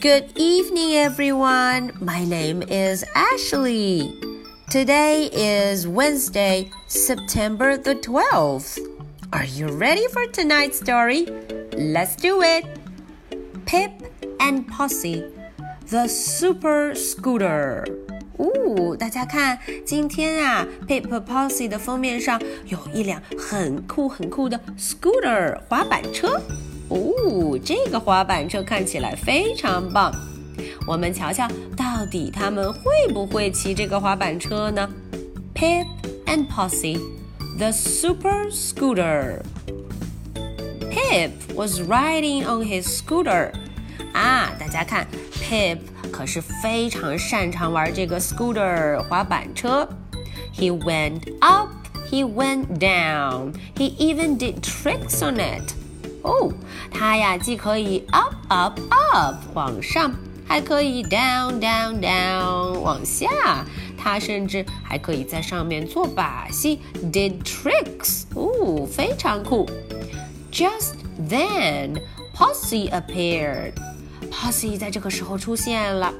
Good evening, everyone. My name is Ashley. Today is Wednesday, September the 12th. Are you ready for tonight's story? Let's do it. Pip and Posy, the super scooter. 哦，大家看，今天啊，Pip Posy 的封面上有一辆很酷很酷的 scooter 滑板车。哦。这个滑板车看起来非常棒。我们瞧瞧，到底他们会不会骑这个滑板车呢？Pip and Posy, the super scooter. Pip was riding on his scooter. 啊，大家看，Pip 可是非常擅长玩这个 scooter 滑板车。He went up, he went down, he even did tricks on it. 哦，它呀既可以 up up up 往上，还可以 down down down 往下。它甚至还可以在上面做把戏，did tricks，哦，非常酷。Just then, Posy appeared. Posy 在这个时候出现了。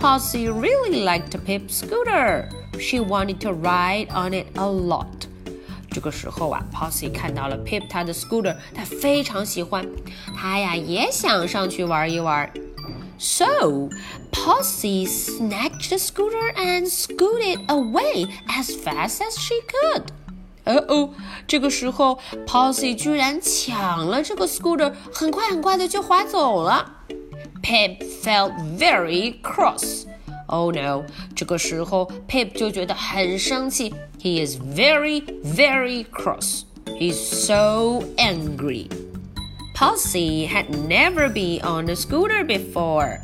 Posy really liked Pip's scooter. She wanted to ride on it a lot. 这个时候啊，Posse 看到了 Pip 他的 scooter，他非常喜欢，他呀也想上去玩一玩。So Posse snatched the scooter and scooted away as fast as she could. 哦哦，这个时候 Posse 居然抢了这个 scooter，很快很快的就滑走了。Pip felt very cross. Oh no！这个时候，Pip 就觉得很生气。He is very, very cross. He's so angry. Posse had never been on a scooter before.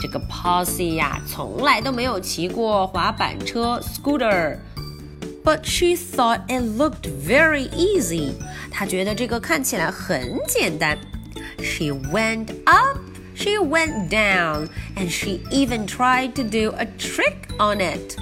这个 Posse 呀，从来都没有骑过滑板车 scooter。But she thought it looked very easy. 她觉得这个看起来很简单。She went up she went down, and she even tried to do a trick on it.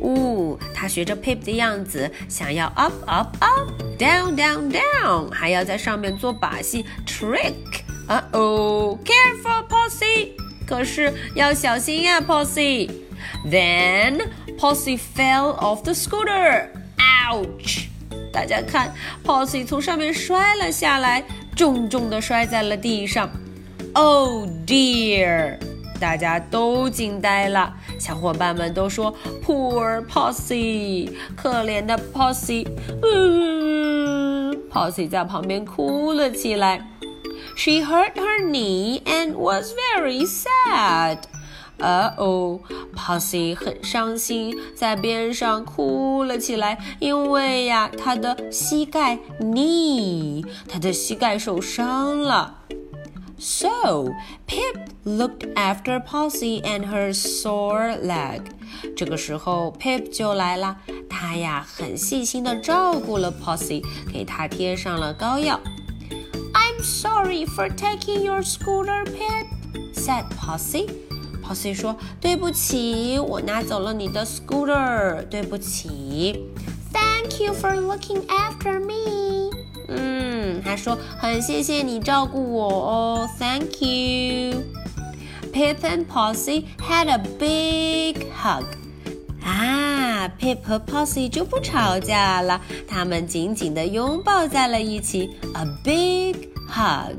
呜，她学着 Pip 的样子，想要 up up up, down down down，还要在上面做把戏 trick。Uh oh, careful, Posse！可是要小心呀，Posse。Then Posse fell off the scooter. Ouch！大家看，Posse 从上面摔了下来，重重的摔在了地上。 Oh dear！大家都惊呆了，小伙伴们都说：“Poor Posse，可怜的 Posse。”嗯，Posse 在旁边哭了起来。She hurt her knee and was very sad. 呃哦，Posse 很伤心，在边上哭了起来，因为呀，她的膝盖 knee，她的膝盖受伤了。So Pip looked after Posse and her sore leg。这个时候，Pip 就来了，他呀很细心的照顾了 Posse，给他贴上了膏药。I'm sorry for taking your scooter, Pip," said Posse. Posse 说：“对不起，我拿走了你的 scooter，对不起。”Thank you for looking after me. 嗯，他说很谢谢你照顾我哦，Thank you. Pip and Posse had a big hug. 啊，Pip 和 Posse 就不吵架了，他们紧紧地拥抱在了一起，a big hug.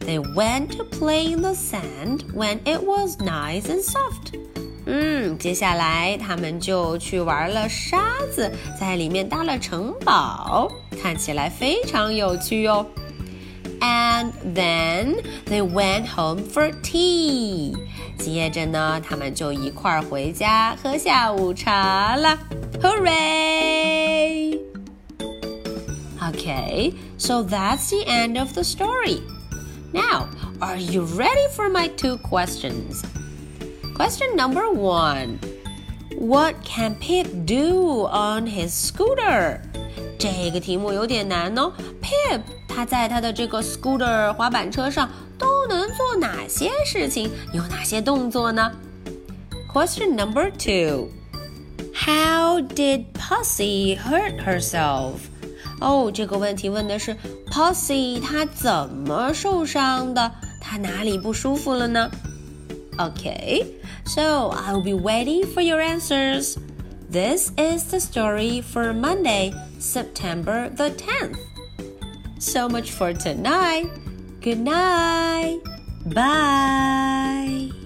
They went to play in the sand when it was nice and soft. 嗯，接下来他们就去玩了沙子，在里面搭了城堡，看起来非常有趣哦。And then they went home for tea。接着呢，他们就一块儿回家喝下午茶了。Hooray! Okay, so that's the end of the story. Now, are you ready for my two questions? Question number one What can Pip do on his scooter? 这个题目有点难哦。Pip 他在他的这个 scooter 滑板车上都能做哪些事情？有哪些动作呢？Question number two. How did Posy hurt herself? 哦，这个问题问的是 Posy 她怎么受伤的？她哪里不舒服了呢？Okay, so I'll be waiting for your answers. This is the story for Monday, September the 10th. So much for tonight. Good night. Bye.